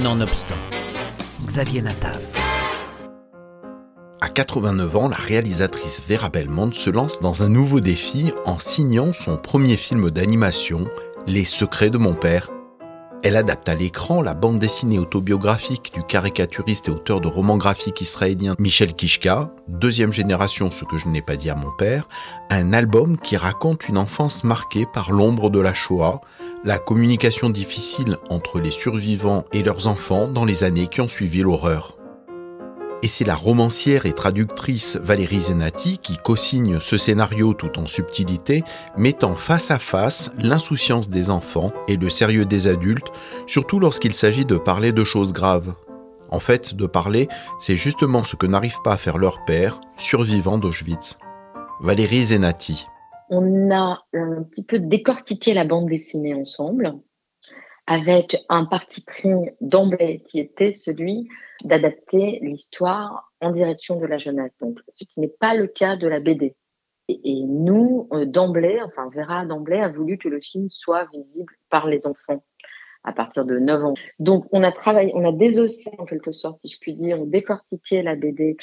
Nonobstant, Xavier Natav. À 89 ans, la réalisatrice Vera Belmont se lance dans un nouveau défi en signant son premier film d'animation, Les secrets de mon père. Elle adapte à l'écran la bande dessinée autobiographique du caricaturiste et auteur de romans graphiques israélien Michel Kishka, deuxième génération Ce que je n'ai pas dit à mon père, un album qui raconte une enfance marquée par l'ombre de la Shoah, la communication difficile entre les survivants et leurs enfants dans les années qui ont suivi l'horreur. Et c'est la romancière et traductrice Valérie Zenati qui co-signe ce scénario tout en subtilité, mettant face à face l'insouciance des enfants et le sérieux des adultes, surtout lorsqu'il s'agit de parler de choses graves. En fait, de parler, c'est justement ce que n'arrive pas à faire leur père, survivant d'Auschwitz. Valérie Zenati on a un petit peu décortiqué la bande dessinée ensemble avec un parti pris d'emblée qui était celui d'adapter l'histoire en direction de la jeunesse. Donc, ce qui n'est pas le cas de la BD. Et, nous, euh, d'emblée, enfin Vera d'emblée a voulu que le film soit visible par les enfants à partir de 9 ans. Donc, on a travaillé, on a désossé en quelque sorte, si je puis dire, décortiqué la BD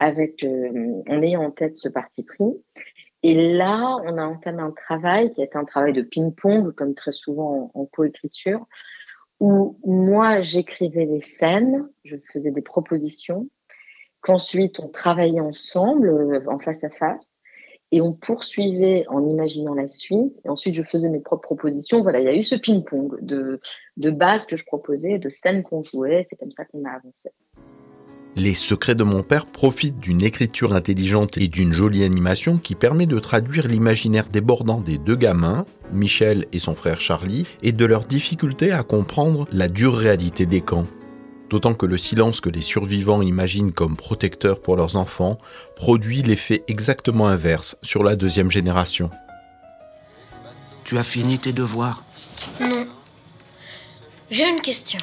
avec, euh, en ayant en tête ce parti pris. Et là, on a entamé un travail qui est un travail de ping-pong, comme très souvent en, coécriture, où moi, j'écrivais des scènes, je faisais des propositions, qu'ensuite on travaillait ensemble, euh, en face à face, et on poursuivait en imaginant la suite. Et ensuite, je faisais mes propres propositions. Voilà, il y a eu ce ping-pong de, de bases que je proposais, de scènes qu'on jouait. C'est comme ça qu'on a avancé. Les secrets de mon père profitent d'une écriture intelligente et d'une jolie animation qui permet de traduire l'imaginaire débordant des deux gamins, Michel et son frère Charlie, et de leur difficulté à comprendre la dure réalité des camps. D'autant que le silence que les survivants imaginent comme protecteur pour leurs enfants produit l'effet exactement inverse sur la deuxième génération. Tu as fini tes devoirs? Non. J'ai une question.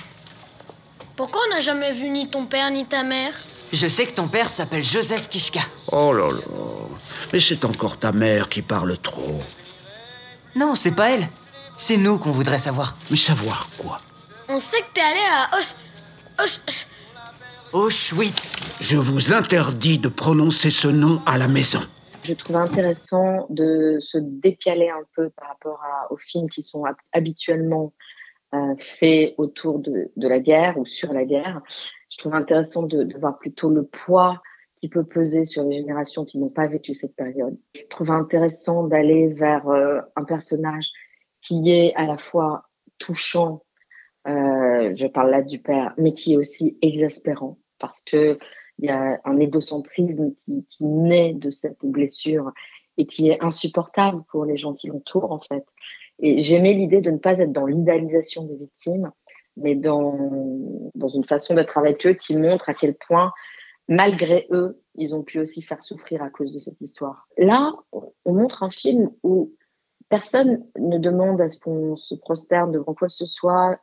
Pourquoi on n'a jamais vu ni ton père ni ta mère? Je sais que ton père s'appelle Joseph Kishka. Oh là là. Mais c'est encore ta mère qui parle trop. Non, c'est pas elle. C'est nous qu'on voudrait savoir. Mais savoir quoi? On sait que t'es allé à Ausch... Auschwitz. Je vous interdis de prononcer ce nom à la maison. Je trouve intéressant de se décaler un peu par rapport aux films qui sont habituellement euh, fait autour de, la guerre ou sur la guerre. Je trouve intéressant de, voir plutôt le poids qui peut peser sur les générations qui n'ont pas vécu cette période. Je trouve intéressant d'aller vers euh, un personnage qui est à la fois touchant, euh, je parle là du père, mais qui est aussi exaspérant parce que il y a un égocentrisme qui naît de cette blessure et qui est insupportable pour les gens qui l'entourent en fait. Et j'aimais l'idée de ne pas être dans l'idéalisation des victimes, mais dans, dans une façon d'être avec eux qui montre à quel point, malgré eux, ils ont pu aussi faire souffrir à cause de cette histoire. Là, on montre un film où personne ne demande à ce qu'on se prosterne devant quoi que ce soit,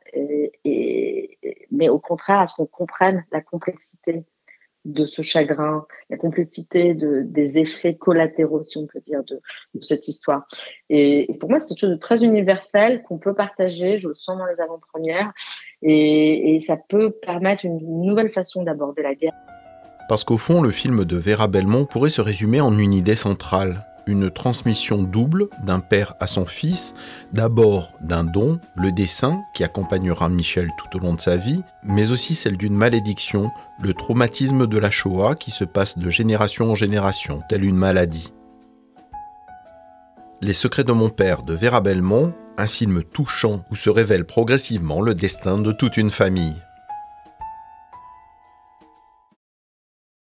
mais au contraire à ce qu'on comprenne la complexité de ce chagrin, la complexité de, des effets collatéraux, si on peut dire, de, cette histoire. Et, pour moi, c'est quelque chose de très universel qu'on peut partager, je le sens dans les avant-premières, et, et ça peut permettre une nouvelle façon d'aborder la guerre. Parce qu'au fond, le film de Vera Belmont pourrait se résumer en une idée centrale une transmission double d'un père à son fils, d'abord d'un don, le dessin, qui accompagnera Michel tout au long de sa vie, mais aussi celle d'une malédiction, le traumatisme de la Shoah qui se passe de génération en génération, telle une maladie. Les secrets de mon père de Vera Belmont, un film touchant où se révèle progressivement le destin de toute une famille.